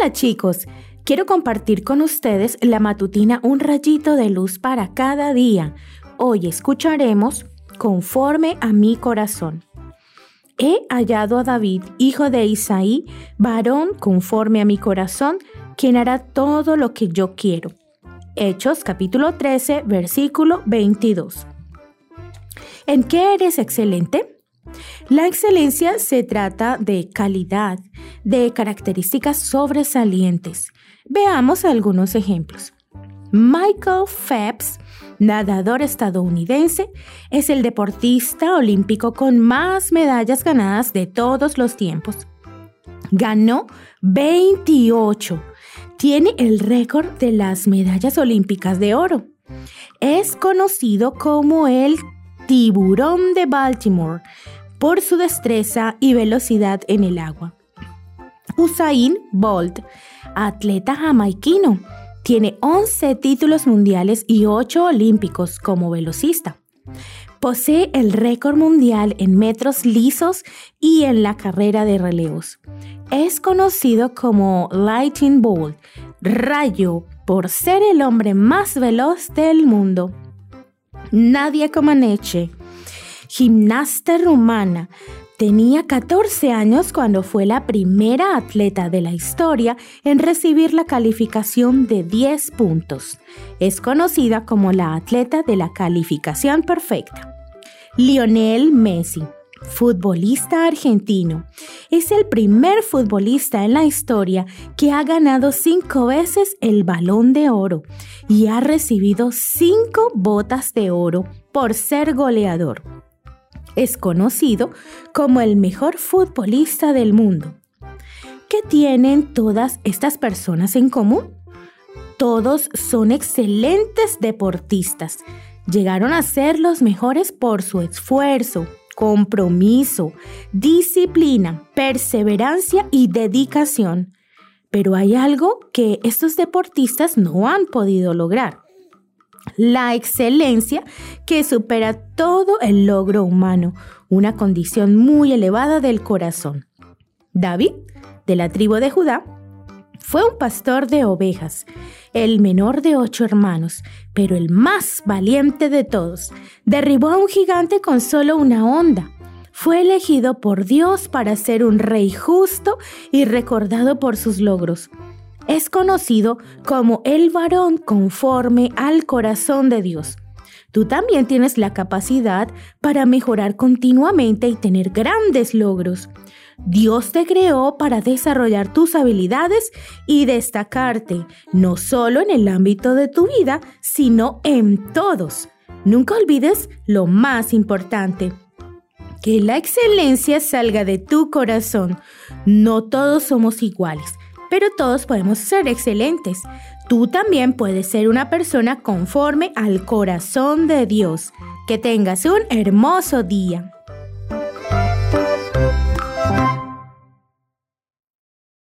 Hola chicos, quiero compartir con ustedes la matutina Un rayito de luz para cada día. Hoy escucharemos Conforme a mi corazón. He hallado a David, hijo de Isaí, varón conforme a mi corazón, quien hará todo lo que yo quiero. Hechos capítulo 13, versículo 22. ¿En qué eres excelente? La excelencia se trata de calidad, de características sobresalientes. Veamos algunos ejemplos. Michael Phelps, nadador estadounidense, es el deportista olímpico con más medallas ganadas de todos los tiempos. Ganó 28. Tiene el récord de las medallas olímpicas de oro. Es conocido como el tiburón de Baltimore por su destreza y velocidad en el agua. Usain Bolt, atleta jamaiquino, tiene 11 títulos mundiales y 8 olímpicos como velocista. Posee el récord mundial en metros lisos y en la carrera de relevos. Es conocido como Lightning Bolt, rayo, por ser el hombre más veloz del mundo. Nadia Comaneci, gimnasta rumana, tenía 14 años cuando fue la primera atleta de la historia en recibir la calificación de 10 puntos. Es conocida como la atleta de la calificación perfecta. Lionel Messi, futbolista argentino, es el primer futbolista en la historia que ha ganado cinco veces el balón de oro y ha recibido cinco botas de oro por ser goleador. Es conocido como el mejor futbolista del mundo. ¿Qué tienen todas estas personas en común? Todos son excelentes deportistas. Llegaron a ser los mejores por su esfuerzo, compromiso, disciplina, perseverancia y dedicación. Pero hay algo que estos deportistas no han podido lograr. La excelencia que supera todo el logro humano, una condición muy elevada del corazón. David, de la tribu de Judá, fue un pastor de ovejas, el menor de ocho hermanos, pero el más valiente de todos. Derribó a un gigante con solo una onda. Fue elegido por Dios para ser un rey justo y recordado por sus logros. Es conocido como el varón conforme al corazón de Dios. Tú también tienes la capacidad para mejorar continuamente y tener grandes logros. Dios te creó para desarrollar tus habilidades y destacarte, no solo en el ámbito de tu vida, sino en todos. Nunca olvides lo más importante. Que la excelencia salga de tu corazón. No todos somos iguales, pero todos podemos ser excelentes. Tú también puedes ser una persona conforme al corazón de Dios. Que tengas un hermoso día.